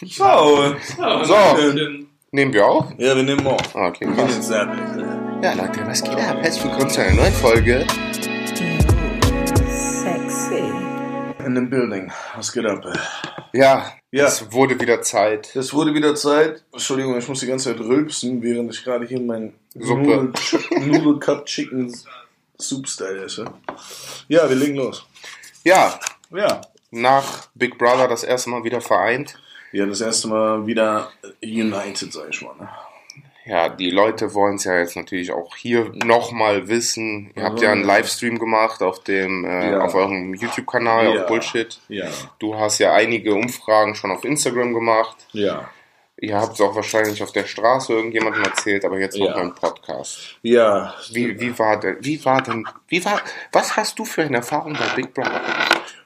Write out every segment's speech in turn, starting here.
So, So, nehmen wir auf? ja, wir nehmen auch. Ah, Okay, krass. Ja, Leute, was geht ab? Herzlich willkommen zu einer neuen Folge. Sexy. In dem Building. Was geht ab? Ja, Ja. es wurde wieder Zeit. Es wurde wieder Zeit. Entschuldigung, ich muss die ganze Zeit rülpsen, während ich gerade hier mein Suppe. Noodle, Noodle Cup Chicken Soup Style esse. Ja, wir legen los. Ja, Ja. nach Big Brother das erste Mal wieder vereint. Ja, das erste Mal wieder united, sag ich mal. Ne? Ja, die Leute wollen es ja jetzt natürlich auch hier nochmal wissen. Ihr habt ja einen Livestream gemacht auf dem, äh, Ja. auf eurem YouTube-Kanal, Ja. auf Bullshit. Ja. Du hast ja einige Umfragen schon auf Instagram gemacht. Ja. Ihr habt es auch wahrscheinlich auf der Straße irgendjemandem erzählt, aber jetzt noch Ja. mal im Podcast. Ja. Wie, wie war denn, wie war denn, wie war, was hast du für eine Erfahrung bei Big Brother?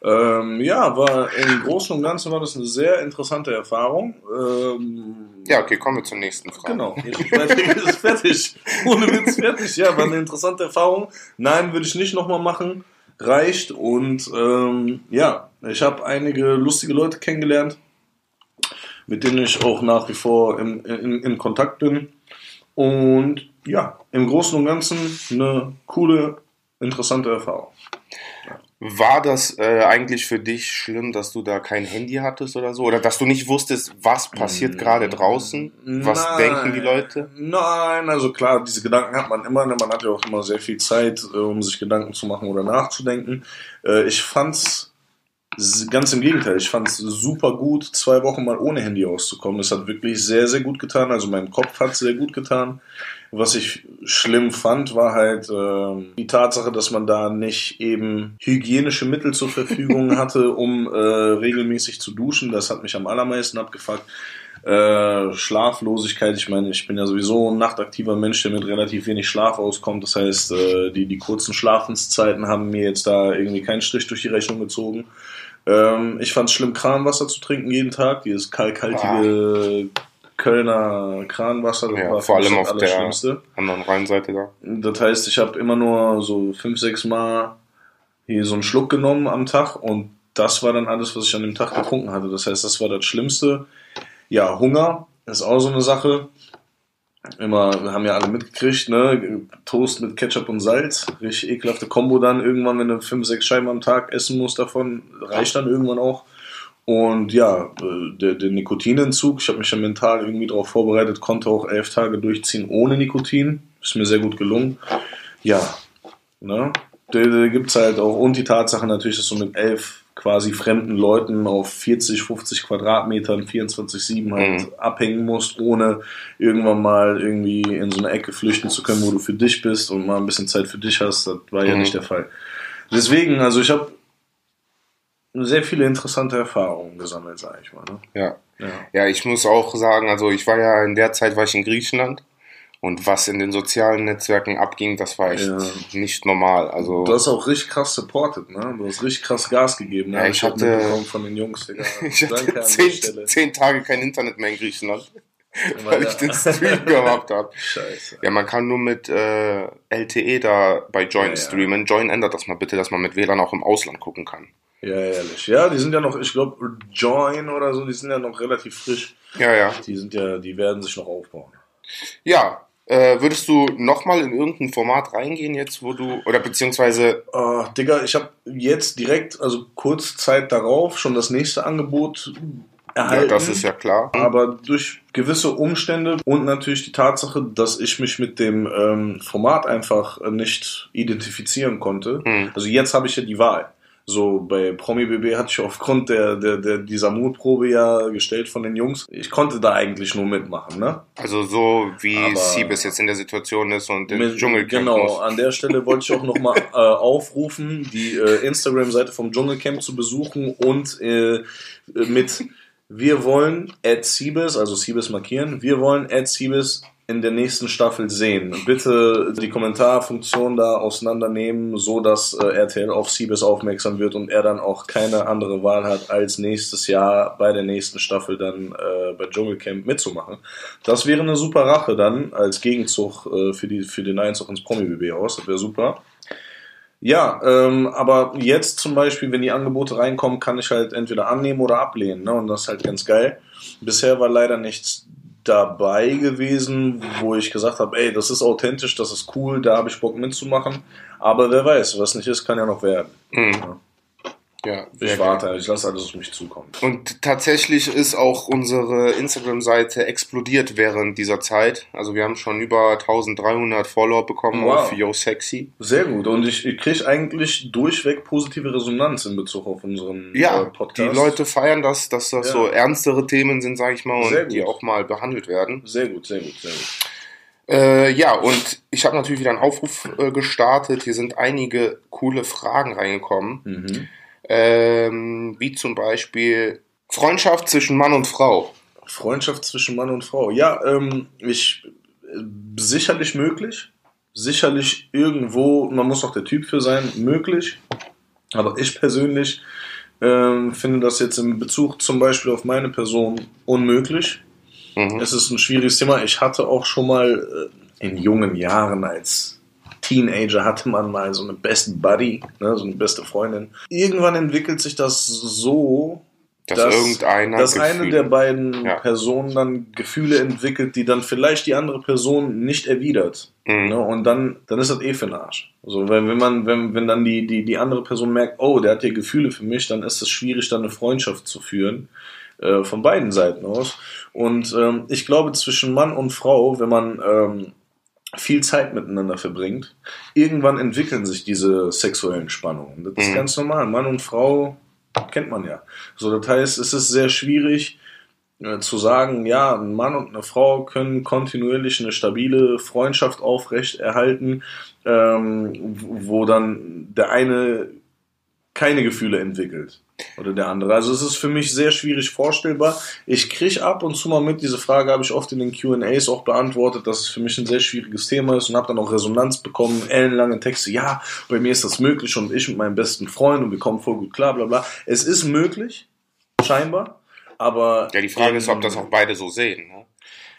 Ähm, ja, war im Großen und Ganzen war das eine sehr interessante Erfahrung. Ähm, Ja, okay, kommen wir zur nächsten Frage. Genau, ist fertig. Ohne Witz fertig. Ja, war eine interessante Erfahrung. Nein, würde ich nicht nochmal machen. Reicht. Und ähm, ja, ich habe einige lustige Leute kennengelernt, mit denen ich auch nach wie vor im, in, in Kontakt bin. Und ja, im Großen und Ganzen eine coole, interessante Erfahrung. War das äh, eigentlich für dich schlimm, dass du da kein Handy hattest oder so? Oder dass du nicht wusstest, was passiert gerade draußen? Was Nein. denken die Leute? Nein, also klar, diese Gedanken hat man immer. ne? Man hat ja auch immer sehr viel Zeit, äh, um sich Gedanken zu machen oder nachzudenken. Äh, Ich fand's s- ganz im Gegenteil. Ich fand's super gut, zwei Wochen mal ohne Handy auszukommen. Es hat wirklich sehr, sehr gut getan. Also meinem Kopf hat sehr gut getan. Was ich schlimm fand, war halt ähm, die Tatsache, dass man da nicht eben hygienische Mittel zur Verfügung hatte, um äh, regelmäßig zu duschen. Das hat mich am allermeisten abgefuckt. Äh, Schlaflosigkeit, ich meine, ich bin ja sowieso ein nachtaktiver Mensch, der mit relativ wenig Schlaf auskommt. Das heißt, äh, die, die kurzen Schlafenszeiten haben mir jetzt da irgendwie keinen Strich durch die Rechnung gezogen. Ähm, ich fand es schlimm, Kranwasser zu trinken jeden Tag. Dieses kalkhaltige Kölner Kranwasser. Das Ja, war vor allem auf der anderen Rheinseite da. Das heißt, ich habe immer nur so fünf, sechs Mal hier so einen Schluck genommen am Tag und das war dann alles, was ich an dem Tag getrunken hatte. Das heißt, das war das Schlimmste. Ja, Hunger ist auch so eine Sache. Immer, wir haben ja alle mitgekriegt, ne? Toast mit Ketchup und Salz. Richtig ekelhafte Kombo dann irgendwann, wenn du fünf, sechs Scheiben am Tag essen musst davon, reicht dann irgendwann auch. Und ja, äh, der, der Nikotinentzug, ich habe mich ja mental irgendwie darauf vorbereitet, konnte auch elf Tage durchziehen ohne Nikotin. Ist mir sehr gut gelungen. Ja, ne? Da, da gibt's halt auch, und die Tatsache natürlich, dass du mit elf quasi fremden Leuten auf 40, 50 Quadratmetern 24-7 halt Mhm. abhängen musst, ohne irgendwann mal irgendwie in so eine Ecke flüchten zu können, wo du für dich bist und mal ein bisschen Zeit für dich hast. Das war ja Mhm. nicht der Fall. Deswegen, also ich habe sehr viele interessante Erfahrungen gesammelt, sage ich mal. Ne? Ja. Ja. Ja, ich muss auch sagen, also ich war ja in der Zeit war ich in Griechenland und was in den sozialen Netzwerken abging, das war echt Ja. nicht normal. Also Du hast auch richtig krass supported, ne? Du hast richtig krass Gas gegeben. Ne? Ja, ich hab hatte- von den Jungs, Digga. ich Danke hatte zehn, zehn Tage kein Internet mehr in Griechenland, weil ich den. Stream gehabt habe. Scheiße. Ja, man kann nur mit äh, LTE da bei Join ja. streamen. Join ändert das mal bitte, dass man mit WLAN auch im Ausland gucken kann. Ja, ehrlich. Ja, die sind ja noch, ich glaube, Join oder so, die sind ja noch relativ frisch. Ja, ja. Die sind ja, die werden sich noch aufbauen. Ja, äh, würdest du nochmal in irgendein Format reingehen jetzt, wo du, oder beziehungsweise, Uh, Digga, ich habe jetzt direkt, also kurz Zeit darauf, schon das nächste Angebot ja, erhalten. das ist ja klar. Aber durch gewisse Umstände und natürlich die Tatsache, dass ich mich mit dem ähm, Format einfach äh, nicht identifizieren konnte. Hm. Also jetzt habe ich ja die Wahl. So bei Promi BB hatte ich aufgrund der, der, der dieser Mutprobe ja gestellt von den Jungs. Ich konnte da eigentlich nur mitmachen, ne? Also so wie Siebes jetzt in der Situation ist und Mit- Dschungelcamp Genau, muss. an der Stelle wollte ich auch nochmal äh, aufrufen, die äh, Instagram-Seite vom Dschungelcamp zu besuchen und äh, mit wir wollen at Siebes, also Siebes markieren, wir wollen at Siebes in der nächsten Staffel sehen. Bitte die Kommentarfunktion da auseinandernehmen, so dass äh, RTL auf Siebes aufmerksam wird und er dann auch keine andere Wahl hat, als nächstes Jahr bei der nächsten Staffel dann äh, bei Dschungelcamp mitzumachen. Das wäre eine super Rache dann als Gegenzug äh, für, die, für den Einzug ins Promi-BB aus. Das wäre super. Ja, ähm, aber jetzt zum Beispiel, wenn die Angebote reinkommen, kann ich halt entweder annehmen oder ablehnen. Ne? Und das ist halt ganz geil. Bisher war leider nichts dabei gewesen, wo ich gesagt habe, ey, das ist authentisch, das ist cool, da habe ich Bock mitzumachen. Aber wer weiß, was nicht ist, kann ja noch werden. Mhm. Ja. Ja, Ich warte, ich lasse alles auf mich zukommen. Und tatsächlich ist auch unsere Instagram-Seite explodiert während dieser Zeit. Also wir haben schon über 1300 Follower bekommen Wow. auf Yo Sexy. Sehr gut. Und ich, ich kriege eigentlich durchweg positive Resonanz in Bezug auf unseren Ja, äh, Podcast. die Leute feiern das, dass das Ja. so ernstere Themen sind, sage ich mal, und die auch mal behandelt werden. Sehr gut, sehr gut, sehr gut. Äh, ja, und ich habe natürlich wieder einen Aufruf äh, gestartet. Hier sind einige coole Fragen reingekommen. Mhm. Ähm, wie zum Beispiel Freundschaft zwischen Mann und Frau. Freundschaft zwischen Mann und Frau. Ja, ähm, ich sicherlich möglich. Sicherlich irgendwo, man muss auch der Typ für sein, möglich. Aber ich persönlich ähm, finde das jetzt in Bezug zum Beispiel auf meine Person unmöglich. Mhm. Es ist ein schwieriges Thema. Ich hatte auch schon mal äh, in jungen Jahren als Teenager hatte man mal so eine Best Buddy, ne, so eine beste Freundin. Irgendwann entwickelt sich das so, Dass, dass- irgendeiner. dass eine der beiden Ja. Personen dann Gefühle entwickelt, die dann vielleicht die andere Person nicht erwidert. Mhm. Ne? Und dann, dann ist das eh für den Arsch. Also wenn, wenn man, wenn, wenn dann die, die, die andere Person merkt, oh, der hat hier Gefühle für mich, dann ist es schwierig, dann eine Freundschaft zu führen. Äh, von beiden Seiten aus. Und ähm, ich glaube, zwischen Mann und Frau, wenn man ähm, viel Zeit miteinander verbringt, irgendwann entwickeln sich diese sexuellen Spannungen. Das ist Mhm. ganz normal. Mann und Frau kennt man ja. So, das heißt, es ist sehr schwierig äh, zu sagen, ja, ein Mann und eine Frau können kontinuierlich eine stabile Freundschaft aufrechterhalten, ähm, wo dann der eine keine Gefühle entwickelt oder der andere. Also es ist für mich sehr schwierig vorstellbar. Ich kriege ab und zu mal mit, diese Frage habe ich oft in den Q&As auch beantwortet, dass es für mich ein sehr schwieriges Thema ist und habe dann auch Resonanz bekommen, ellenlange Texte, ja, bei mir ist das möglich und ich mit meinem besten Freund und wir kommen voll gut klar, bla bla. Es ist möglich, scheinbar, aber... Ja, die Frage ist, ob das auch beide so sehen. Ne?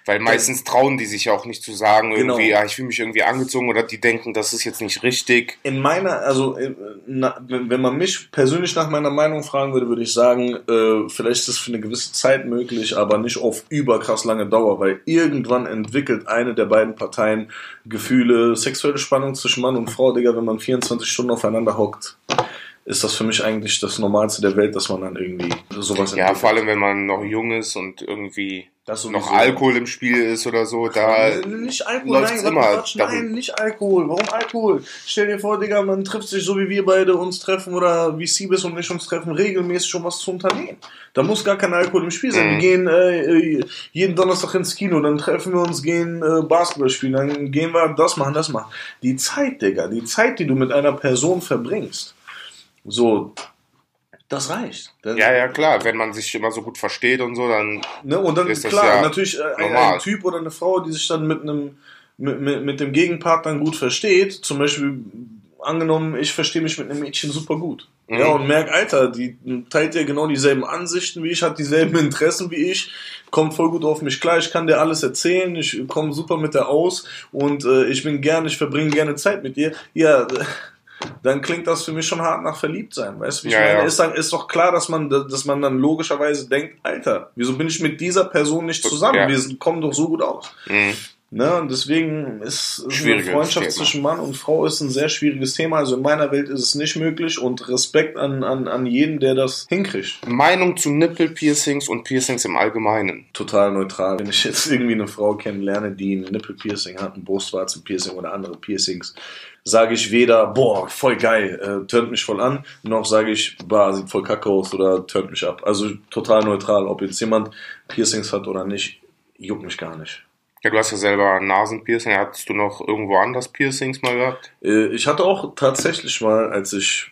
Weil meistens trauen die sich ja auch nicht zu sagen, irgendwie, Genau. ja, ich fühle mich irgendwie angezogen oder die denken, das ist jetzt nicht richtig. In meiner, also äh, na, wenn man mich persönlich nach meiner Meinung fragen würde, würde ich sagen, äh, vielleicht ist es für eine gewisse Zeit möglich, aber nicht auf überkrass lange Dauer, weil irgendwann entwickelt eine der beiden Parteien Gefühle, sexuelle Spannung zwischen Mann und Frau, Digga, wenn man 24 Stunden aufeinander hockt, ist das für mich eigentlich das Normalste der Welt, dass man dann irgendwie sowas Ja, entwickelt. vor allem, wenn man noch jung ist und irgendwie noch Alkohol im Spiel ist oder so, da nicht Alkohol, nein, immer nein, nicht Alkohol. Warum Alkohol? Stell dir vor, Digga, man trifft sich so wie wir beide uns treffen oder wie Siebes und ich uns treffen, regelmäßig um was zu unternehmen. Da muss gar kein Alkohol im Spiel sein. Mhm. Wir gehen äh, äh, jeden Donnerstag ins Kino, dann treffen wir uns, gehen äh, Basketball spielen, dann gehen wir das machen, das machen. Die Zeit, Digga, die Zeit, die du mit einer Person verbringst, so, das reicht. Das- Ja, ja, klar, wenn man sich immer so gut versteht und so, dann Ne? Und dann, Ist das klar, ja natürlich äh, ein, ein Typ oder eine Frau, die sich dann mit einem mit, mit, mit dem Gegenpartner gut versteht, zum Beispiel angenommen, ich verstehe mich mit einem Mädchen super gut. Mhm. Ja, und merk, Alter, die teilt ja genau dieselben Ansichten wie ich, hat dieselben Interessen wie ich, kommt voll gut auf mich klar, ich kann dir alles erzählen, ich komme super mit der aus und äh, ich bin gerne, ich verbringe gerne Zeit mit dir. Ja, dann klingt das für mich schon hart nach verliebt sein, weißt du? Wie ich Ja, meine, ja. ist dann ist doch klar, dass man dass man dann logischerweise denkt, Alter, wieso bin ich mit dieser Person nicht zusammen? Ja. Wir kommen doch so gut aus. mh, Ne? Und deswegen ist eine Schwieriges Freundschaft Thema. zwischen Mann und Frau ist ein sehr schwieriges Thema. Also in meiner Welt ist es nicht möglich und Respekt an, an, an jeden, der das hinkriegt. Meinung zu Nippelpiercings und Piercings im Allgemeinen. Total neutral. Wenn ich jetzt irgendwie eine Frau kennenlerne, die ein Nippelpiercing hat, ein Brustwarzenpiercing oder andere Piercings, sage ich weder, boah, voll geil, äh, turnt mich voll an, noch sage ich, bah, sieht voll kacke aus oder turnt mich ab. Also total neutral. Ob jetzt jemand Piercings hat oder nicht, juckt mich gar nicht. Ja, du hast ja selber Nasenpiercing. Hattest du noch irgendwo anders Piercings mal gehabt? Äh, Ich hatte auch tatsächlich mal, als ich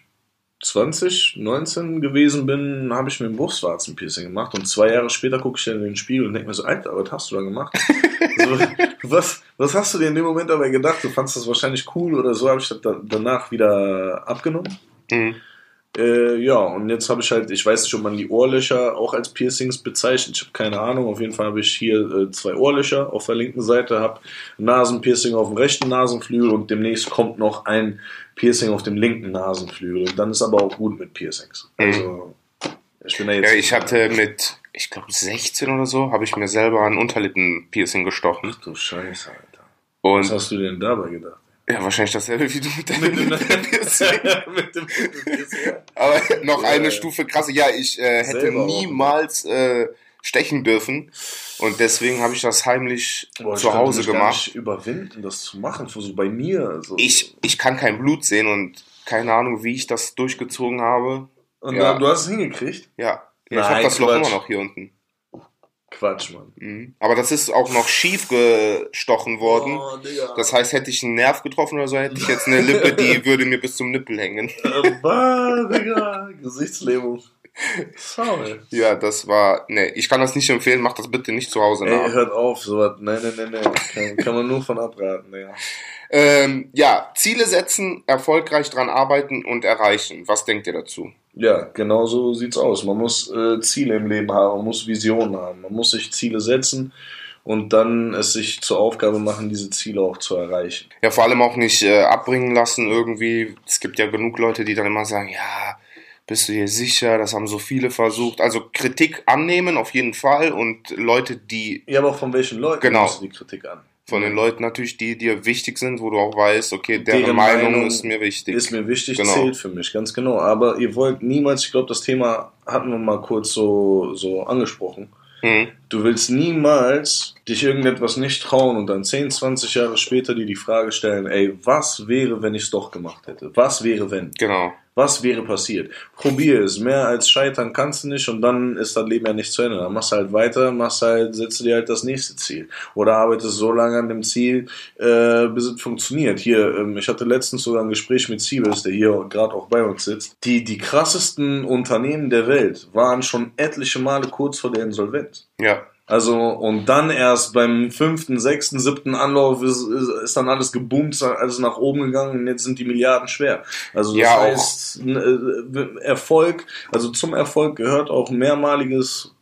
20, 19 gewesen bin, habe ich mir ein Brustwarzenpiercing gemacht und zwei Jahre später gucke ich dann in den Spiegel und denke mir so, Alter, was hast du da gemacht? so, was, was hast du dir in dem Moment dabei gedacht? Du fandest das wahrscheinlich cool oder so, habe ich das da, danach wieder abgenommen. Mhm. Äh, ja, und jetzt habe ich halt, ich weiß nicht, ob man die Ohrlöcher auch als Piercings bezeichnet. Ich habe keine Ahnung. Auf jeden Fall habe ich hier äh, zwei Ohrlöcher auf der linken Seite, habe Nasenpiercing auf dem rechten Nasenflügel und demnächst kommt noch ein Piercing auf dem linken Nasenflügel. Und dann ist aber auch gut mit Piercings. Also, ich bin da jetzt. Ja, ich hatte mit, ich glaube 16 oder so, habe ich mir selber ein Unterlippenpiercing gestochen. Ach du Scheiße, Alter. Und Was hast du denn dabei gedacht? Ja, wahrscheinlich dasselbe wie du mit deinem mit dem, mit dem Aber noch ja, eine Stufe krasser. Ja, ich äh, hätte Selber niemals äh, stechen dürfen und deswegen habe ich das heimlich Boah, zu Hause gemacht. Gar nicht überwinden, das zu machen, so bei mir. Also. Ich, ich kann kein Blut sehen und keine Ahnung, wie ich das durchgezogen habe. Und ja. du hast es hingekriegt? Ja. ja ich habe das Loch immer noch hier unten. Quatsch, Mann. Mhm. Aber das ist auch noch schief gestochen worden. Oh, das heißt, hätte ich einen Nerv getroffen oder so, hätte ich jetzt eine Lippe, die würde mir bis zum Nippel hängen. Bah, Digga, Gesichtslähmung. Sorry. Ja, das war. Ne, ich kann das nicht empfehlen, mach das bitte nicht zu Hause nach. Ey, hört auf, sowas. Nein, nein, nein, nein. Kann, kann man nur von abraten, ja. Ähm, ja, Ziele setzen, erfolgreich dran arbeiten und erreichen. Was denkt ihr dazu? Ja, genau so sieht's aus. Man muss äh, Ziele im Leben haben, man muss Visionen haben, man muss sich Ziele setzen und dann es sich zur Aufgabe machen, diese Ziele auch zu erreichen. Ja, vor allem auch nicht äh, abbringen lassen irgendwie. Es gibt ja genug Leute, die dann immer sagen, ja, bist du dir sicher, das haben so viele versucht. Also Kritik annehmen auf jeden Fall und Leute, die... Ja, aber von welchen Leuten genau. nimmst du die Kritik an? Von den Leuten natürlich, die dir wichtig sind, wo du auch weißt, okay, deren, deren Meinung, Meinung, ist mir wichtig. Ist mir wichtig, genau. zählt für mich, ganz genau. Aber ihr wollt niemals, ich glaube, das Thema hatten wir mal kurz so, so angesprochen. Mhm. Du willst niemals dich irgendetwas nicht trauen und dann 10, 20 Jahre später dir die Frage stellen, ey, was wäre, wenn ich es doch gemacht hätte? Was wäre, wenn? Genau. Was wäre passiert? Probier es. Mehr als scheitern kannst du nicht und dann ist dein Leben ja nicht zu Ende. Dann machst du halt weiter, machst halt, setzt dir halt das nächste Ziel. Oder arbeitest so lange an dem Ziel, äh, bis es funktioniert. Hier, ähm, ich hatte letztens sogar ein Gespräch mit Siebes, der hier gerade auch bei uns sitzt. Die, die krassesten Unternehmen der Welt waren schon etliche Male kurz vor der Insolvenz. Ja. Also, und dann erst beim fünften, sechsten, siebten Anlauf ist, ist, ist dann alles geboomt, alles nach oben gegangen und jetzt sind die Milliarden schwer. Also, das ja, heißt, äh, Erfolg, also zum Erfolg gehört auch mehrmaliges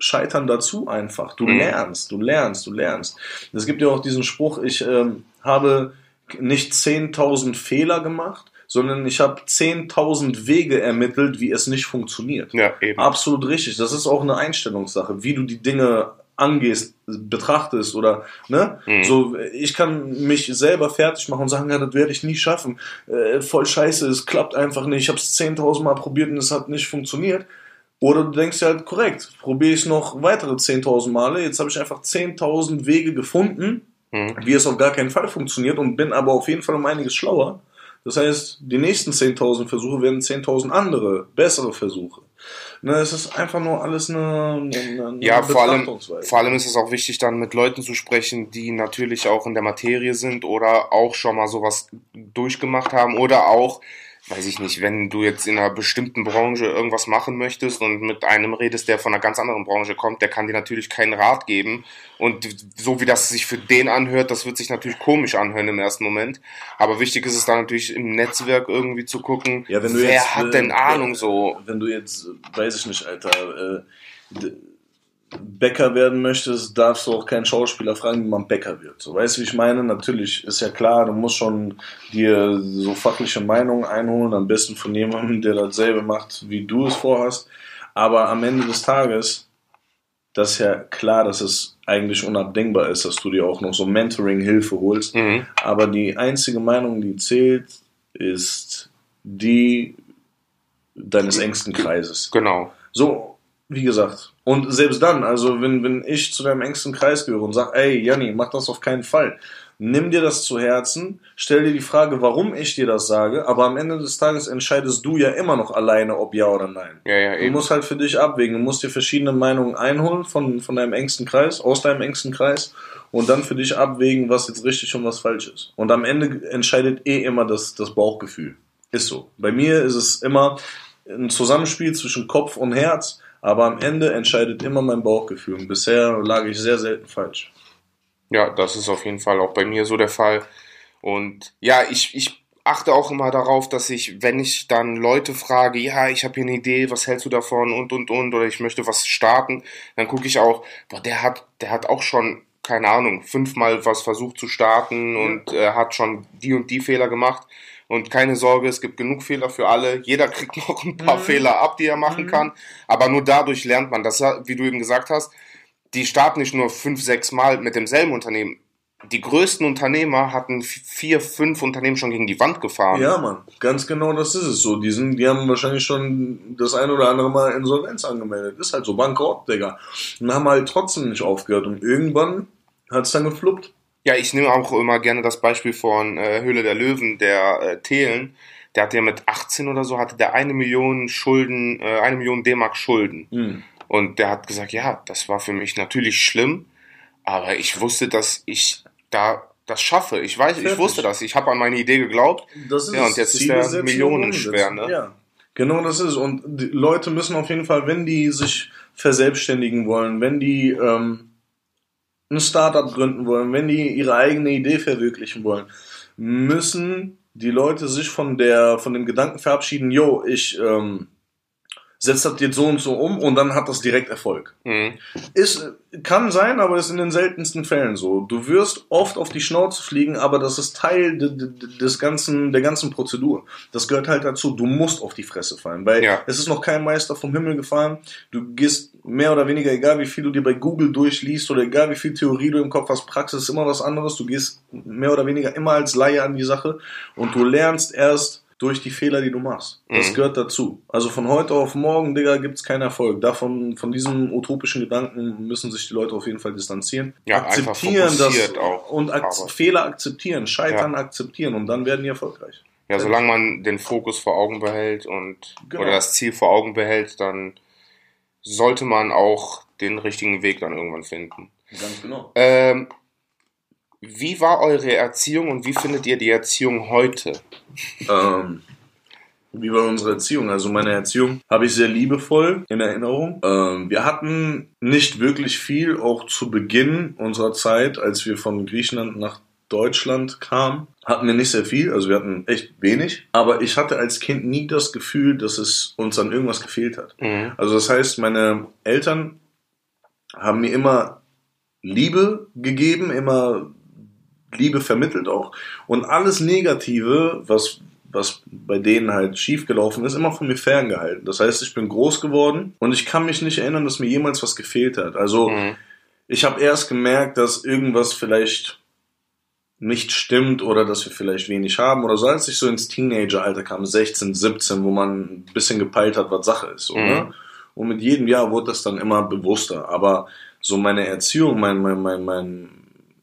Scheitern dazu einfach. Du mhm. lernst, du lernst, du lernst. Es gibt ja auch diesen Spruch, ich ähm, habe nicht 10.000 Fehler gemacht, sondern ich habe 10.000 Wege ermittelt, wie es nicht funktioniert. Ja, eben. Absolut richtig. Das ist auch eine Einstellungssache, wie du die Dinge angehst, betrachtest oder ne, mhm. so ich kann mich selber fertig machen und sagen, ja, das werde ich nie schaffen. Äh, voll scheiße, es klappt einfach nicht. Ich habe es 10.000 Mal probiert und es hat nicht funktioniert. Oder du denkst ja halt korrekt, probiere ich noch weitere 10.000 Male. Jetzt habe ich einfach 10.000 Wege gefunden, mhm. wie es auf gar keinen Fall funktioniert und bin aber auf jeden Fall um einiges schlauer. Das heißt, die nächsten 10.000 Versuche werden 10.000 andere, bessere Versuche. Ne, es ist einfach nur alles eine, eine, eine Ja, vor allem, vor allem ist es auch wichtig, dann mit Leuten zu sprechen, die natürlich auch in der Materie sind oder auch schon mal sowas durchgemacht haben oder auch weiß ich nicht, wenn du jetzt in einer bestimmten Branche irgendwas machen möchtest und mit einem redest, der von einer ganz anderen Branche kommt, der kann dir natürlich keinen Rat geben. Und so wie das sich für den anhört, das wird sich natürlich komisch anhören im ersten Moment. Aber wichtig ist es dann natürlich im Netzwerk irgendwie zu gucken, ja, wer jetzt, hat denn äh, Ahnung so. Wenn du jetzt, weiß ich nicht, Alter, äh, Bäcker werden möchtest, darfst du auch keinen Schauspieler fragen, wie man Bäcker wird. So, weißt du, wie ich meine? Natürlich ist ja klar, du musst schon dir so fachliche Meinungen einholen, am besten von jemandem, der dasselbe macht, wie du es vorhast. Aber am Ende des Tages, das ist ja klar, dass es eigentlich unabdingbar ist, dass du dir auch noch so Mentoring-Hilfe holst. Mhm. Aber die einzige Meinung, die zählt, ist die deines engsten Kreises. Genau. So, wie gesagt, und selbst dann, also wenn, wenn ich zu deinem engsten Kreis gehöre und sage, ey, Janni, mach das auf keinen Fall. Nimm dir das zu Herzen, stell dir die Frage, warum ich dir das sage, aber am Ende des Tages entscheidest du ja immer noch alleine, ob ja oder nein. Ja, ja, du eben. musst halt für dich abwägen, du musst dir verschiedene Meinungen einholen von, von deinem engsten Kreis, aus deinem engsten Kreis und dann für dich abwägen, was jetzt richtig und was falsch ist. Und am Ende entscheidet eh immer das, das Bauchgefühl. Ist so. Bei mir ist es immer ein Zusammenspiel zwischen Kopf und Herz aber am Ende entscheidet immer mein Bauchgefühl. Und bisher lag ich sehr selten falsch. Ja, das ist auf jeden Fall auch bei mir so der Fall. Und ja, ich, ich achte auch immer darauf, dass ich, wenn ich dann Leute frage, ja, ich habe hier eine Idee, was hältst du davon und und und oder ich möchte was starten, dann gucke ich auch, boah, der hat, der hat auch schon keine Ahnung, fünfmal was versucht zu starten und äh, hat schon die und die Fehler gemacht. Und keine Sorge, es gibt genug Fehler für alle. Jeder kriegt noch ein paar mhm. Fehler ab, die er machen mhm. kann. Aber nur dadurch lernt man das, wie du eben gesagt hast. Die starten nicht nur fünf, sechs Mal mit demselben Unternehmen die größten Unternehmer hatten vier, fünf Unternehmen schon gegen die Wand gefahren. Ja, Mann, ganz genau das ist es so. Die, sind, die haben wahrscheinlich schon das ein oder andere Mal Insolvenz angemeldet. Ist halt so, Bankrott, Digga. Und haben halt trotzdem nicht aufgehört. Und irgendwann hat es dann gefluppt. Ja, ich nehme auch immer gerne das Beispiel von äh, Höhle der Löwen, der äh, Thelen. Der hatte ja mit 18 oder so, hatte der eine Million Schulden, äh, eine Million D-Mark Schulden. Mhm. Und der hat gesagt, ja, das war für mich natürlich schlimm, aber ich wusste, dass ich da das schaffe. Ich weiß, Fertig. ich wusste das. Ich habe an meine Idee geglaubt. Das ist ja, und jetzt Ziel ist der millionenschwer, ne? Ja. Genau das ist. Und die Leute müssen auf jeden Fall, wenn die sich verselbstständigen wollen, wenn die ähm, ein Startup gründen wollen, wenn die ihre eigene Idee verwirklichen wollen, müssen die Leute sich von der von dem Gedanken verabschieden, yo, ich ähm, setzt das jetzt so und so um und dann hat das direkt Erfolg. Mhm. Ist, kann sein, aber ist in den seltensten Fällen so. Du wirst oft auf die Schnauze fliegen, aber das ist Teil des ganzen, der ganzen Prozedur. Das gehört halt dazu. Du musst auf die Fresse fallen, weil ja. es ist noch kein Meister vom Himmel gefallen. Du gehst mehr oder weniger, egal wie viel du dir bei Google durchliest oder egal wie viel Theorie du im Kopf hast, Praxis ist immer was anderes. Du gehst mehr oder weniger immer als Laie an die Sache und du lernst erst durch die Fehler, die du machst. Das mhm. gehört dazu. Also von heute auf morgen, Digga, gibt's keinen Erfolg. Davon, von diesem utopischen Gedanken müssen sich die Leute auf jeden Fall distanzieren. Ja, akzeptieren das auch, und ak Fehler akzeptieren, Scheitern ja. akzeptieren und dann werden die erfolgreich. Ja, solange man den Fokus vor Augen behält und genau. oder das Ziel vor Augen behält, dann sollte man auch den richtigen Weg dann irgendwann finden. Ganz genau. Ähm, wie war eure Erziehung und wie findet ihr die Erziehung heute? Ähm, wie war unsere Erziehung? Also meine Erziehung habe ich sehr liebevoll in Erinnerung. Ähm, wir hatten nicht wirklich viel, auch zu Beginn unserer Zeit, als wir von Griechenland nach Deutschland kamen, hatten wir nicht sehr viel, also wir hatten echt wenig, aber ich hatte als Kind nie das Gefühl, dass es uns an irgendwas gefehlt hat. Mhm. Also das heißt, meine Eltern haben mir immer Liebe gegeben, immer Liebe vermittelt auch. Und alles Negative, was, was bei denen halt schiefgelaufen ist, immer von mir ferngehalten. Das heißt, ich bin groß geworden und ich kann mich nicht erinnern, dass mir jemals was gefehlt hat. Also mhm. ich habe erst gemerkt, dass irgendwas vielleicht nicht stimmt oder dass wir vielleicht wenig haben oder so, als ich so ins Teenageralter kam, 16, 17, wo man ein bisschen gepeilt hat, was Sache ist. So, mhm. ne? Und mit jedem Jahr wurde das dann immer bewusster. Aber so meine Erziehung, mein, mein, mein, mein,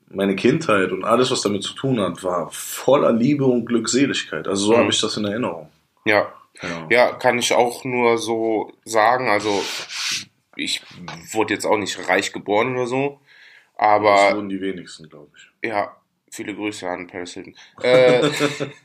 meine Kindheit und alles, was damit zu tun hat, war voller Liebe und Glückseligkeit. Also so mhm. habe ich das in Erinnerung. Ja. ja. Ja, kann ich auch nur so sagen. Also ich wurde jetzt auch nicht reich geboren oder so, aber das wurden die wenigsten, glaube ich. Ja, viele Grüße an Paris Hilton. Äh,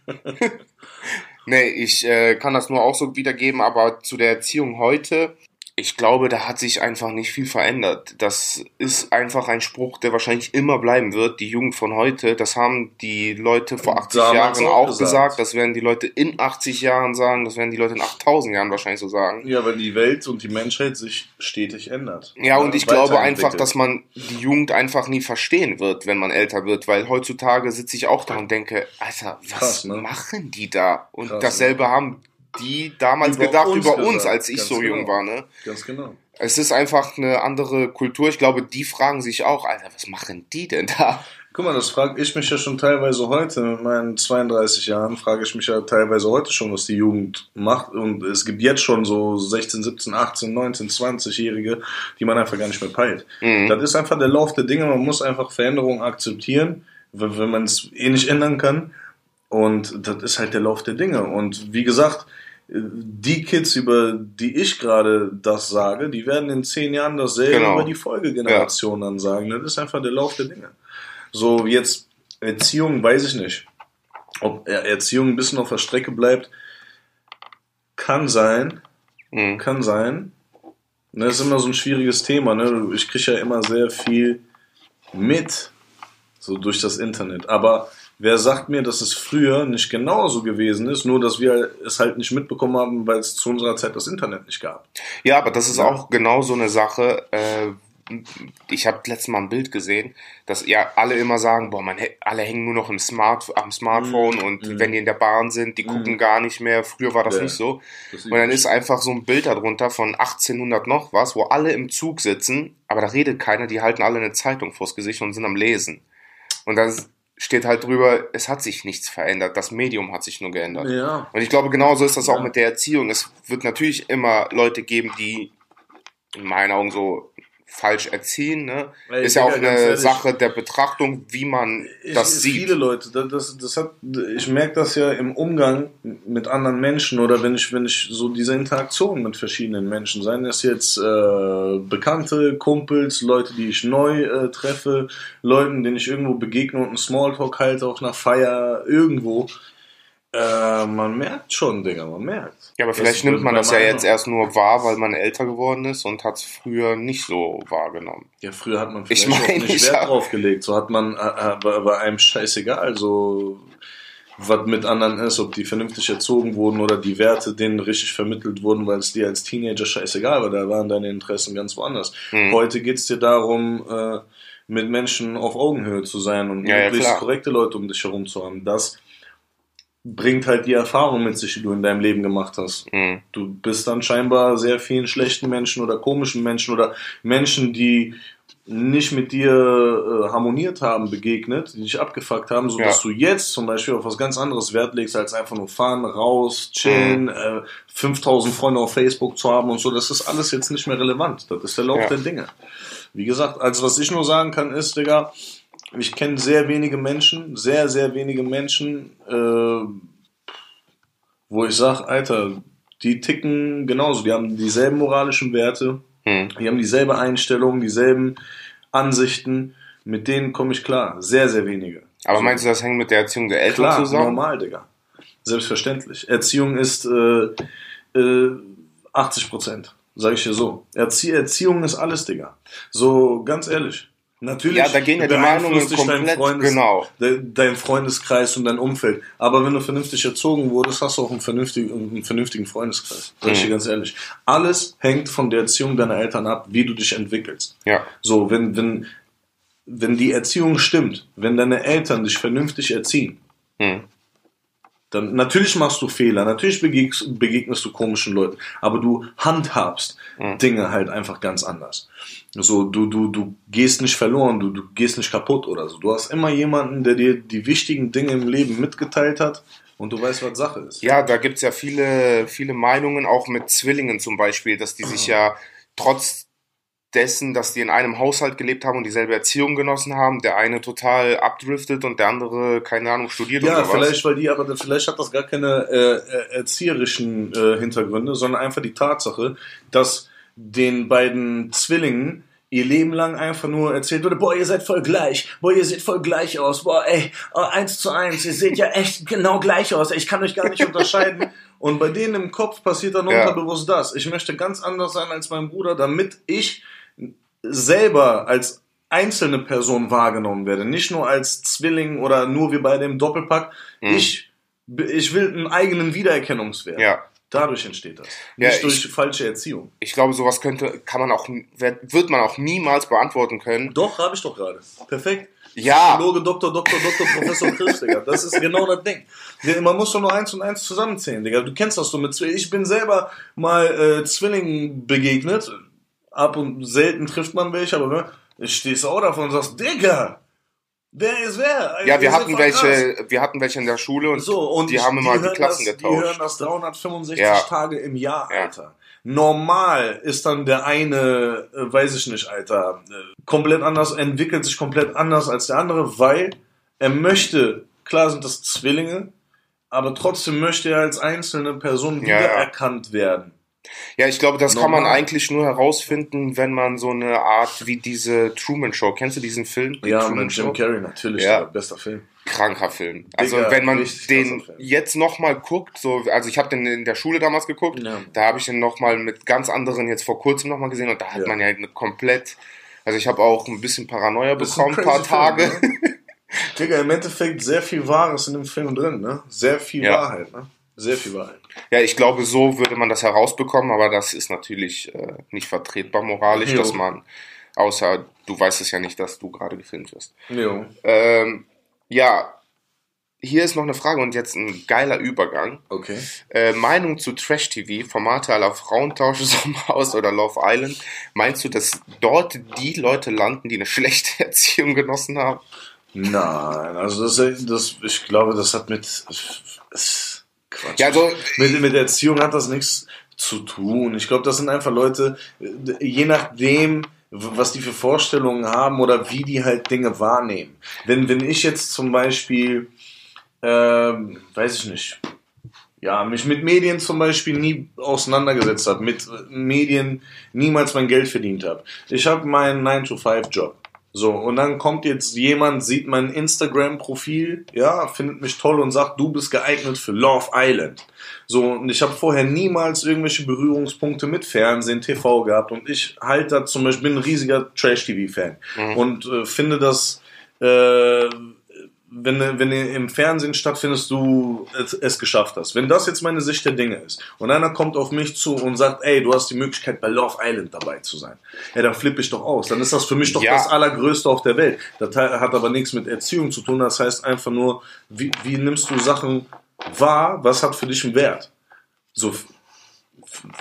nee, ich äh, kann das nur auch so wiedergeben, aber zu der Erziehung heute ich glaube, da hat sich einfach nicht viel verändert. Das ist einfach ein Spruch, der wahrscheinlich immer bleiben wird. Die Jugend von heute, das haben die Leute vor 80 Jahren auch, gesagt. gesagt. Das werden die Leute in 80 Jahren sagen. Das werden die Leute in 8000 Jahren wahrscheinlich so sagen. Ja, weil die Welt und die Menschheit sich stetig ändert. Ja, und ich glaube einfach, dass man die Jugend einfach nie verstehen wird, wenn man älter wird. Weil heutzutage sitze ich auch da und denke, Alter, was Krass, ne? machen die da? Und Krass, dasselbe ne? haben die damals über gedacht uns über uns, gesagt. als ich Ganz so genau. jung war, ne? Ganz genau. Es ist einfach eine andere Kultur. Ich glaube, die fragen sich auch, Alter, was machen die denn da? Guck mal, das frage ich mich ja schon teilweise heute, mit meinen 32 Jahren, frage ich mich ja teilweise heute schon, was die Jugend macht. Und es gibt jetzt schon so 16, 17, 18, 19, 20-Jährige, die man einfach gar nicht mehr peilt. Mhm. Das ist einfach der Lauf der Dinge. Man muss einfach Veränderungen akzeptieren, wenn, wenn man es eh nicht ändern kann. Und das ist halt der Lauf der Dinge. Und wie gesagt, die Kids, über die ich gerade das sage, die werden in zehn Jahren dasselbe genau. über die Folgegeneration ja. dann sagen. Das ist einfach der Lauf der Dinge. So, jetzt Erziehung, weiß ich nicht. Ob Erziehung ein bisschen auf der Strecke bleibt, kann sein. Mhm. Kann sein. Das ne, ist immer so ein schwieriges Thema. Ne? Ich kriege ja immer sehr viel mit, so durch das Internet. Aber wer sagt mir, dass es früher nicht genauso gewesen ist, nur dass wir es halt nicht mitbekommen haben, weil es zu unserer Zeit das Internet nicht gab. Ja, aber das ist ja. auch genau so eine Sache. Äh, ich habe letztes Mal ein Bild gesehen, dass ja alle immer sagen, boah, man, alle hängen nur noch im Smart, am Smartphone mm, und mm. wenn die in der Bahn sind, die mm. gucken gar nicht mehr. Früher war das ja, nicht so. Das und dann ist einfach so ein Bild darunter von 1800 noch was, wo alle im Zug sitzen, aber da redet keiner, die halten alle eine Zeitung vors Gesicht und sind am Lesen. Und das steht halt drüber, es hat sich nichts verändert, das Medium hat sich nur geändert. Ja. Und ich glaube, genauso ist das auch mit der Erziehung. Es wird natürlich immer Leute geben, die in meinen Augen so falsch erziehen. Ne? Ey, ist ja auch eine ehrlich, Sache der Betrachtung, wie man ich, das sieht. Viele Leute, das, das hat, ich merke das ja im Umgang mit anderen Menschen oder wenn ich, wenn ich so diese Interaktion mit verschiedenen Menschen, seien es jetzt äh, Bekannte, Kumpels, Leute, die ich neu äh, treffe, Leuten, denen ich irgendwo begegne und einen Smalltalk halte auf einer Feier, irgendwo. Äh, man merkt schon, Digga, man merkt. Ja, aber vielleicht nimmt man das ja jetzt erst nur wahr, weil man älter geworden ist und hat es früher nicht so wahrgenommen. Ja, früher hat man vielleicht ich mein, auch nicht Wert drauf gelegt. So hat man, äh, äh bei einem scheißegal, so was mit anderen ist, ob die vernünftig erzogen wurden oder die Werte denen richtig vermittelt wurden, weil es dir als Teenager scheißegal war, da waren deine Interessen ganz woanders. Mhm. Heute geht's dir darum, äh, mit Menschen auf Augenhöhe zu sein und ja, möglichst ja, korrekte Leute um dich herum zu haben. Das bringt halt die Erfahrung mit sich, die du in deinem Leben gemacht hast. Mhm. Du bist dann scheinbar sehr vielen schlechten Menschen oder komischen Menschen oder Menschen, die nicht mit dir äh, harmoniert haben, begegnet, die dich abgefuckt haben, sodass ja. du jetzt zum Beispiel auf was ganz anderes Wert legst, als einfach nur fahren, raus, chillen, mhm. äh, 5000 Freunde auf Facebook zu haben und so. Das ist alles jetzt nicht mehr relevant. Das ist der Lauf ja. der Dinge. Wie gesagt, also was ich nur sagen kann ist, Digga, ich kenne sehr wenige Menschen, sehr, sehr wenige Menschen, äh, wo ich sage, Alter, die ticken genauso, die haben dieselben moralischen Werte, hm. die haben dieselbe Einstellung, dieselben Ansichten, mit denen komme ich klar. Sehr, sehr wenige. Aber meinst du, das hängt mit der Erziehung der Eltern klar, zusammen? normal, Digga. Selbstverständlich. Erziehung ist äh, äh, 80 Prozent, sage ich dir so. Erzie Erziehung ist alles, Digga. So, ganz ehrlich. Natürlich. Ja, da gehen ja die Meinungen komplett, dein Freundes, genau. Dein Freundeskreis und dein Umfeld. Aber wenn du vernünftig erzogen wurdest, hast du auch einen vernünftigen, einen vernünftigen Freundeskreis. Sag ich dir mhm. ganz ehrlich. Alles hängt von der Erziehung deiner Eltern ab, wie du dich entwickelst. Ja. So, wenn, wenn, wenn die Erziehung stimmt, wenn deine Eltern dich vernünftig erziehen, mhm. Dann natürlich machst du Fehler, natürlich begegnest, begegnest du komischen Leuten, aber du handhabst mhm. Dinge halt einfach ganz anders. So, du, du, du gehst nicht verloren, du, du gehst nicht kaputt oder so. Du hast immer jemanden, der dir die wichtigen Dinge im Leben mitgeteilt hat und du weißt, was Sache ist. Ja, da gibt's ja viele, viele Meinungen, auch mit Zwillingen zum Beispiel, dass die sich ja trotz dessen, dass die in einem Haushalt gelebt haben und dieselbe Erziehung genossen haben, der eine total abdriftet und der andere, keine Ahnung, studiert ja, oder was. Ja, vielleicht, weil die, aber vielleicht hat das gar keine äh, äh, erzieherischen äh, Hintergründe, sondern einfach die Tatsache, dass den beiden Zwillingen ihr Leben lang einfach nur erzählt wurde, boah, ihr seid voll gleich, boah, ihr seht voll gleich aus, boah, ey, oh, eins zu eins, ihr seht ja echt genau gleich aus, ich kann euch gar nicht unterscheiden. Und bei denen im Kopf passiert dann ja. unterbewusst das. Ich möchte ganz anders sein als mein Bruder, damit ich selber als einzelne Person wahrgenommen werde, nicht nur als Zwilling oder nur wie bei dem Doppelpack. Mhm. Ich, ich will einen eigenen Wiedererkennungswert. Ja. Dadurch entsteht das. Nicht ja, durch falsche Erziehung. Ich glaube, sowas könnte, kann man auch, wird man auch niemals beantworten können. Doch, habe ich doch gerade. Perfekt. Ja. Psychologe, Doktor, Doktor, Doktor, Professor Chris, Digga. Das ist genau das Ding. Man muss doch nur eins und eins zusammenzählen, Digga. Du kennst das so mit Zwillingen. Ich bin selber mal äh, Zwillingen begegnet ab und selten trifft man welche, aber ne, stehst auch davon und sagst, Digga, wer ist wer? Also, ja, wir hatten welche, krass. wir hatten welche in der Schule und, so, und die haben immer die, die Klassen das, getauscht. Die hören das 365 ja. Tage im Jahr, Alter. Ja. Normal ist dann der eine, äh, weiß ich nicht, Alter, äh, komplett anders, entwickelt sich komplett anders als der andere, weil er möchte, klar sind das Zwillinge, aber trotzdem möchte er als einzelne Person wiedererkannt ja, werden. Ja, ich glaube, das Normal. kann man eigentlich nur herausfinden, wenn man so eine Art wie diese Truman Show. Kennst du diesen Film? ja, Truman mit Jim Show? Carrey natürlich. Ja. bester Film. Kranker Film. Also Digga, wenn man den jetzt nochmal guckt, so, also ich habe den in der Schule damals geguckt, ja. da habe ich den nochmal mit ganz anderen jetzt vor kurzem nochmal gesehen und da hat ja. man ja eine komplett, also ich habe auch ein bisschen Paranoia bekommen, ein paar Tage. Film, ne? Digga, im Endeffekt sehr viel Wahres in dem Film drin, ne? Sehr viel Ja. Wahrheit, ne? Sehr viel Wahrheit. Ja, ich glaube, so würde man das herausbekommen, aber das ist natürlich äh, nicht vertretbar moralisch, Jo. dass man, außer du weißt es ja nicht, dass du gerade gefilmt wirst. Jo. Ähm, ja, hier ist noch eine Frage und jetzt ein geiler Übergang. Okay. Äh, Meinung zu Trash-TV, Formate aller Frauentausch, Sommerhaus oder Love Island. Meinst du, dass dort die Leute landen, die eine schlechte Erziehung genossen haben? Nein, also das, das ich glaube, das hat mit ist Quatsch. Ja, also, mit, mit Erziehung hat das nichts zu tun. Ich glaube, das sind einfach Leute, je nachdem, was die für Vorstellungen haben oder wie die halt Dinge wahrnehmen. Wenn, wenn ich jetzt zum Beispiel, ähm, weiß ich nicht, ja, mich mit Medien zum Beispiel nie auseinandergesetzt habe, mit Medien niemals mein Geld verdient habe. Ich habe meinen 9-to-5-Job. So, und dann kommt jetzt jemand, sieht mein Instagram-Profil, ja, findet mich toll und sagt, du bist geeignet für Love Island. So, und ich habe vorher niemals irgendwelche Berührungspunkte mit Fernsehen, TV gehabt und ich halt da zum Beispiel bin ein riesiger Trash-TV-Fan und äh, finde das, äh, wenn, wenn im Fernsehen stattfindest, du es, es geschafft hast. Wenn das jetzt meine Sicht der Dinge ist und einer kommt auf mich zu und sagt, ey, du hast die Möglichkeit bei Love Island dabei zu sein, ja, dann flippe ich doch aus. Dann ist das für mich doch Ja. das Allergrößte auf der Welt. Das hat aber nichts mit Erziehung zu tun. Das heißt einfach nur, wie, wie nimmst du Sachen wahr? Was hat für dich einen Wert? So,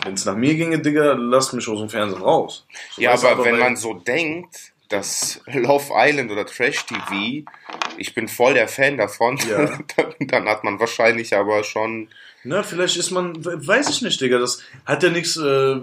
wenn es nach mir ginge, Digga, lass mich aus dem Fernsehen raus. So, ja, du, aber wenn man so denkt, dass Love Island oder Trash TV, ich bin voll der Fan davon, Ja. dann, dann hat man wahrscheinlich aber schon. Na, vielleicht ist man, we- weiß ich nicht, Digga, das hat ja nichts, äh,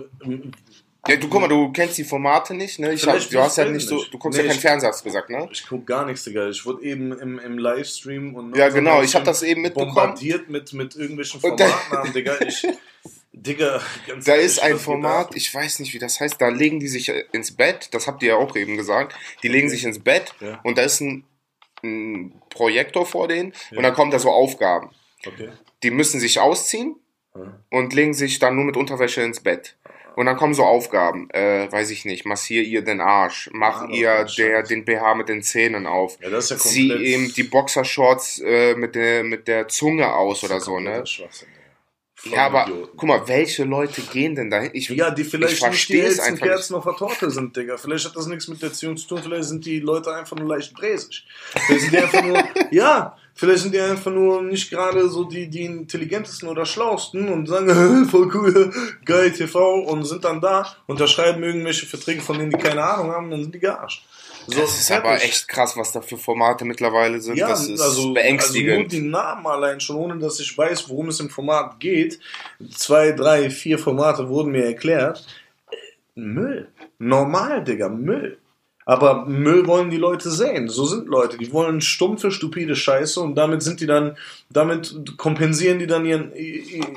Ja, du guck mal, du kennst die Formate nicht, ne? Ich hab, du hast ja nicht so, du guckst Nee, ja keinen Fernseher, hast du gesagt, ne? ich guck gar nichts, Digga. Ich wurde eben im, im Livestream und Ja, genau, ich hab das eben mitbekommen. bombardiert mit, mit irgendwelchen Formatnamen, Digga. Ich, Digga, ganz Da ehrlich, ist ein Format, ich weiß nicht, wie das heißt, da legen die sich äh, ins Bett, das habt ihr ja auch eben gesagt, die legen sich ins Bett Ja. und da ist ein, ein Projektor vor denen und dann kommen da so Aufgaben. Okay. Die müssen sich ausziehen Ja. und legen sich dann nur mit Unterwäsche ins Bett. Und dann kommen so Aufgaben, äh, weiß ich nicht, massier ihr den Arsch, mach Ah, ihr der, den BH mit den Zähnen auf, Ja, das ist ja zieh ihm die Boxershorts äh, mit, der, mit der Zunge aus oder so, ne? Schwachsinn, Ja, aber Idioten. guck mal, welche Leute gehen denn dahin? Ich, Ja, die ich vielleicht nicht die einfach Kerzen auf der Torte sind, Digga. Vielleicht hat das nichts mit Erziehung zu tun. Vielleicht sind die Leute einfach nur leicht bräsig. Vielleicht sind die einfach nur, ja, vielleicht sind die einfach nur nicht gerade so die, die intelligentesten oder schlausten und sagen, voll cool, geil TV und sind dann da, unterschreiben irgendwelche Verträge, von denen die keine Ahnung haben, dann sind die gearscht. So, Das ist fertig. aber echt krass, was da für Formate mittlerweile sind. Ja, das ist also, also nur beängstigend. die Namen allein schon, ohne dass ich weiß, worum es im Format geht. Zwei, drei, vier Formate wurden mir erklärt. Äh, Müll. Normal, Digga, Müll. Aber Müll wollen die Leute sehen. So sind Leute. Die wollen stumpfe, stupide Scheiße und damit sind die dann, damit kompensieren die dann ihren,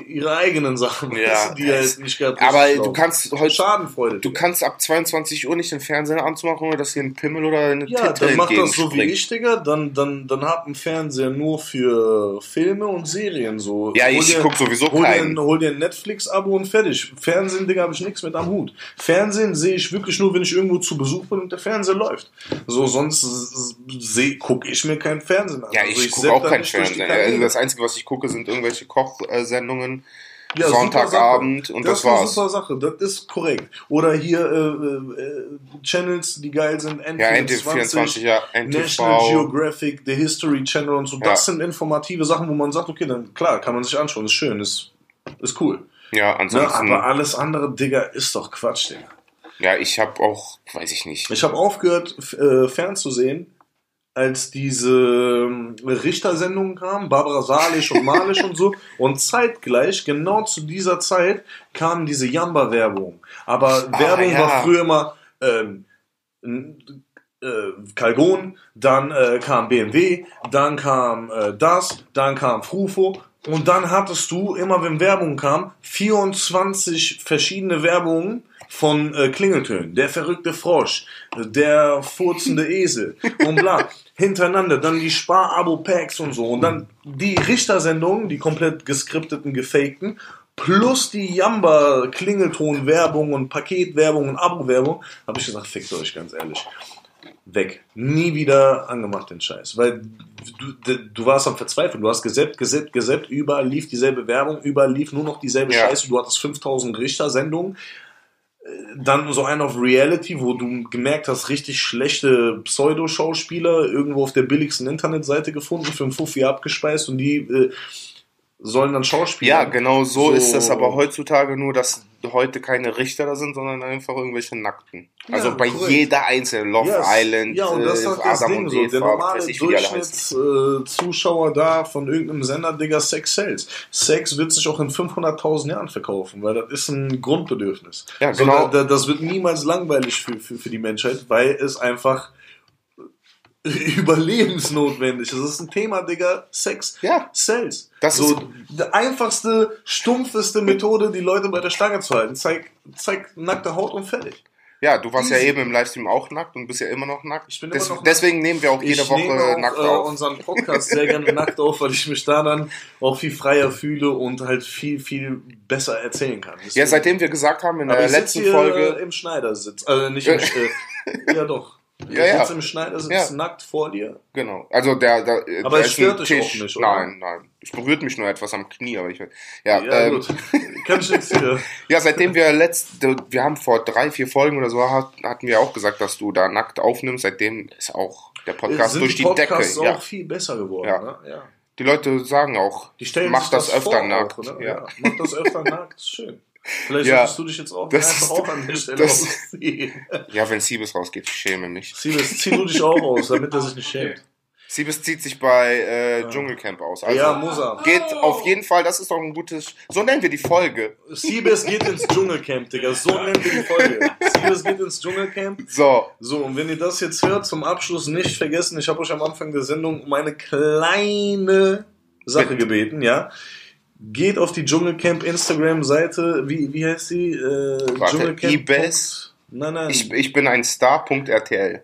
ihre eigenen Sachen, Ja, die halt nicht gerade aber richtig du kannst heute, Schadenfreude. du kannst ab 22 Uhr nicht den Fernseher anzumachen, ohne dass dir ein Pimmel oder eine Ja, Titte dann mach das so wie ich, Digga. Dann, dann, dann hab einen Fernseher nur für Filme und Serien so. Ja, Hol ich dir- guck sowieso hol dir, keinen. ein- hol dir ein Netflix-Abo und fertig. Fernsehen, Digga, habe ich nichts mit am Hut. Fernsehen sehe ich wirklich nur, wenn ich irgendwo zu Besuch bin und der Fernseher läuft. So, sonst seh, guck ich mir kein Fernsehen an. Ja, Also ich, gucke auch kein Fernseher. Also das Einzige, was ich gucke, sind irgendwelche Kochsendungen. Ja, Sonntagabend und das das ist eine war's. super Sache, das ist korrekt. Oder hier äh, äh, Channels, die geil sind, Ja, NT24, ja, National NTV. Geographic, The History Channel und so. Das Ja. sind informative Sachen, wo man sagt, okay, dann klar, kann man sich anschauen, ist schön, ist, ist cool. Ja, Ne? ansonsten. Aber alles andere, Digga, ist doch Quatsch, Digga. Ja, ich habe auch, weiß ich nicht. Ich habe aufgehört, äh, fernzusehen, als diese ähm, Richtersendungen kamen, Barbara Salisch und Malisch und so. Und zeitgleich, genau zu dieser Zeit, kam diese Jamba-Werbung. Aber Ah, Werbung ja. war früher immer ähm, äh, Calgon, dann äh, kam BMW, dann kam äh, das, dann kam Frufo. Und dann hattest du, immer wenn Werbung kam, 24 verschiedene Werbungen von äh, Klingeltönen. Der verrückte Frosch, der furzende Esel und bla. Hintereinander, dann die Spar-Abo-Packs und so. Und dann die Richtersendungen, die komplett geskripteten, gefakten, plus die Jamba-Klingelton-Werbung und Paketwerbung und Abo-Werbung, habe ich gesagt, fickt euch, ganz ehrlich. Weg. Nie wieder angemacht den Scheiß. Weil du, du warst am Verzweifeln. Du hast gesäppt, gesäppt, gesäppt. Überall lief dieselbe Werbung, überall lief nur noch dieselbe Ja. Scheiße. Du hattest 5000 Richter-Sendungen. Dann so ein auf Reality, wo du gemerkt hast, richtig schlechte Pseudo-Schauspieler irgendwo auf der billigsten Internetseite gefunden, für einen Fuffi abgespeist und die äh, sollen dann Schauspieler. Ja, genau so, So. ist das aber heutzutage nur, dass heute keine Richter da sind, sondern einfach irgendwelche Nackten. Also Ja, bei korrekt. jeder einzelnen Love Yes. Island, Ja, und das ist äh, halt das Adam Ding und so. Eva, Der normale. Durchschnittszuschauer da von irgendeinem Sender, Digga, Sex sells. Sex wird sich auch in 500.000 Jahren verkaufen, weil das ist ein Grundbedürfnis. Ja, So, genau. da, da, das wird niemals langweilig für, für, für die Menschheit, weil es einfach überlebensnotwendig. Das ist ein Thema, Digga, Sex Ja. sells. Das so, ist- die einfachste, stumpfeste Methode, die Leute bei der Stange zu halten. Zeig, zeig nackte Haut und fertig. Ja, du warst ja Easy. eben im Livestream auch nackt und bist ja immer noch nackt. Ich bin Des, immer noch nackt. deswegen nehmen wir auch jede ich Woche nehme auch, nackt äh, auf. unseren Podcast sehr gerne nackt auf, weil ich mich da dann auch viel freier fühle und halt viel, viel besser erzählen kann. Ja, Deswegen- seitdem wir gesagt haben in Aber der letzten Folge, im Schneidersitz. Also nicht im, äh, ja doch. Ja, ja. sitze im Schneidersitz Ja. nackt vor dir. genau, also der, der Aber der es ist stört dich auch nicht, oder? Nein, nein, es berührt mich nur etwas am Knie, aber ich ja, Ja, ähm, gut. Kann ich jetzt hier. ja, seitdem wir letzt, wir haben vor drei, vier Folgen oder so hat, hatten wir auch gesagt, dass du da nackt aufnimmst. Seitdem ist auch der Podcast Sind durch die die Decke. Podcasts auch Ja, viel besser geworden. Ja. Ne? ja. die Leute sagen auch, Die stellen mach sich das, öfter vor nackt. Auch, oder? ja. ja. Mach das öfter nackt, ist schön. Vielleicht Ja. solltest du dich jetzt auch Das auch an der Stelle das- ja, wenn Siebes rausgeht, ich schäme mich. Siebes, zieh du dich auch aus, damit er sich nicht schämt. Siebes zieht sich bei äh, Dschungelcamp aus. Also Ja, muss er. Geht auf jeden Fall, das ist doch ein gutes, so nennen wir die Folge. Siebes geht ins Dschungelcamp, Digga. So nennen wir die Folge. Siebes geht ins Dschungelcamp. So, So, und wenn ihr das jetzt hört, zum Abschluss nicht vergessen, ich habe euch am Anfang der Sendung um eine kleine Sache Bitte. gebeten, ja. Geht auf die Dschungelcamp Instagram-Seite, wie, wie heißt die? Äh, Warte, Dschungelcamp. Ibis? Nein, nein. ich, ich bin ein Star.rtl.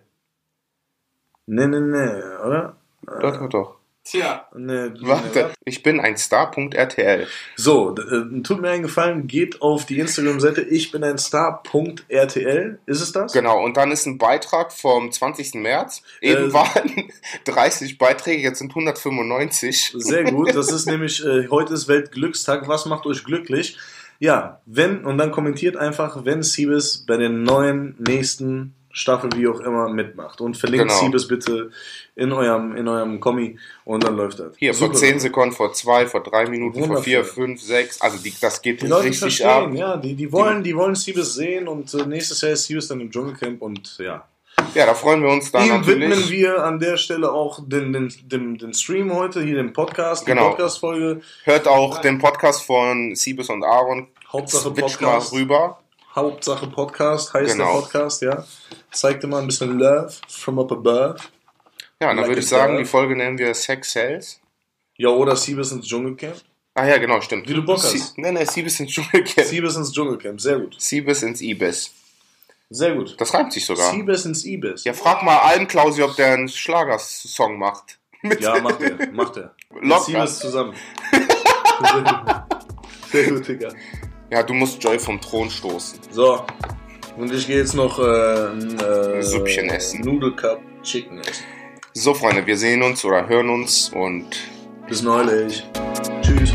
nee, nee, nee, oder? Doch, doch, doch. Tja, Nee, Warte, ich bin ein Star.rtl. So, äh, tut mir einen Gefallen, geht auf die Instagram-Seite ich bin ein Star.rtl. Ist es das? Genau, und dann ist ein Beitrag vom 20. März. Eben Äh, waren 30 Beiträge, jetzt sind 195. Sehr gut, das ist nämlich, äh, heute ist Weltglückstag, was macht euch glücklich? Ja, wenn, und dann kommentiert einfach, wenn Siebes bei der neuen, nächsten Staffel, wie auch immer, mitmacht. Und verlinkt Genau. Siebes bitte in eurem, in eurem Kommi und dann läuft das. Hier, vor Super. 10 Sekunden, vor 2, vor 3 Minuten, vor Wundervoll. 4, 5, 6. Also die, das geht Die Leute richtig ab. ja, die, die wollen, die wollen Siebes sehen und äh, nächstes Jahr ist Siebes dann im Dschungelcamp und ja. Ja, da freuen wir uns dann Ihm widmen natürlich. wir an der Stelle auch den, den, den, den Stream heute, hier den Podcast, die Genau. Podcast-Folge. Hört auch den Podcast von Siebes und Aaron. Hauptsache Switch mal Podcast. rüber. Hauptsache Podcast heißt Genau. der Podcast, ja. Zeigt immer ein bisschen Love from up above. Ja, dann Like würde ich sagen, die Folge nennen wir Sex Sales. Ja, oder Siebes ins Dschungelcamp. Ah ja, genau, stimmt. Wie du Bock hast. Nee, nee, Siebes ins Dschungelcamp. Siebes ins Dschungelcamp, sehr gut. Siebes ins Ibis. Sehr gut. Das reimt sich sogar. Siebes ins Ibis. Ja, frag mal Almklausi, ob der einen Schlagersong macht. Mit Ja, macht er, macht er. Locker. Siebes zusammen. Sehr gut, Digga. Ja, du musst Joy vom Thron stoßen. So. Und ich gehe jetzt noch äh, ein äh, Süppchen essen. Nudelcup Chicken essen. So, Freunde, wir sehen uns oder hören uns und Bis neulich. Tschüss.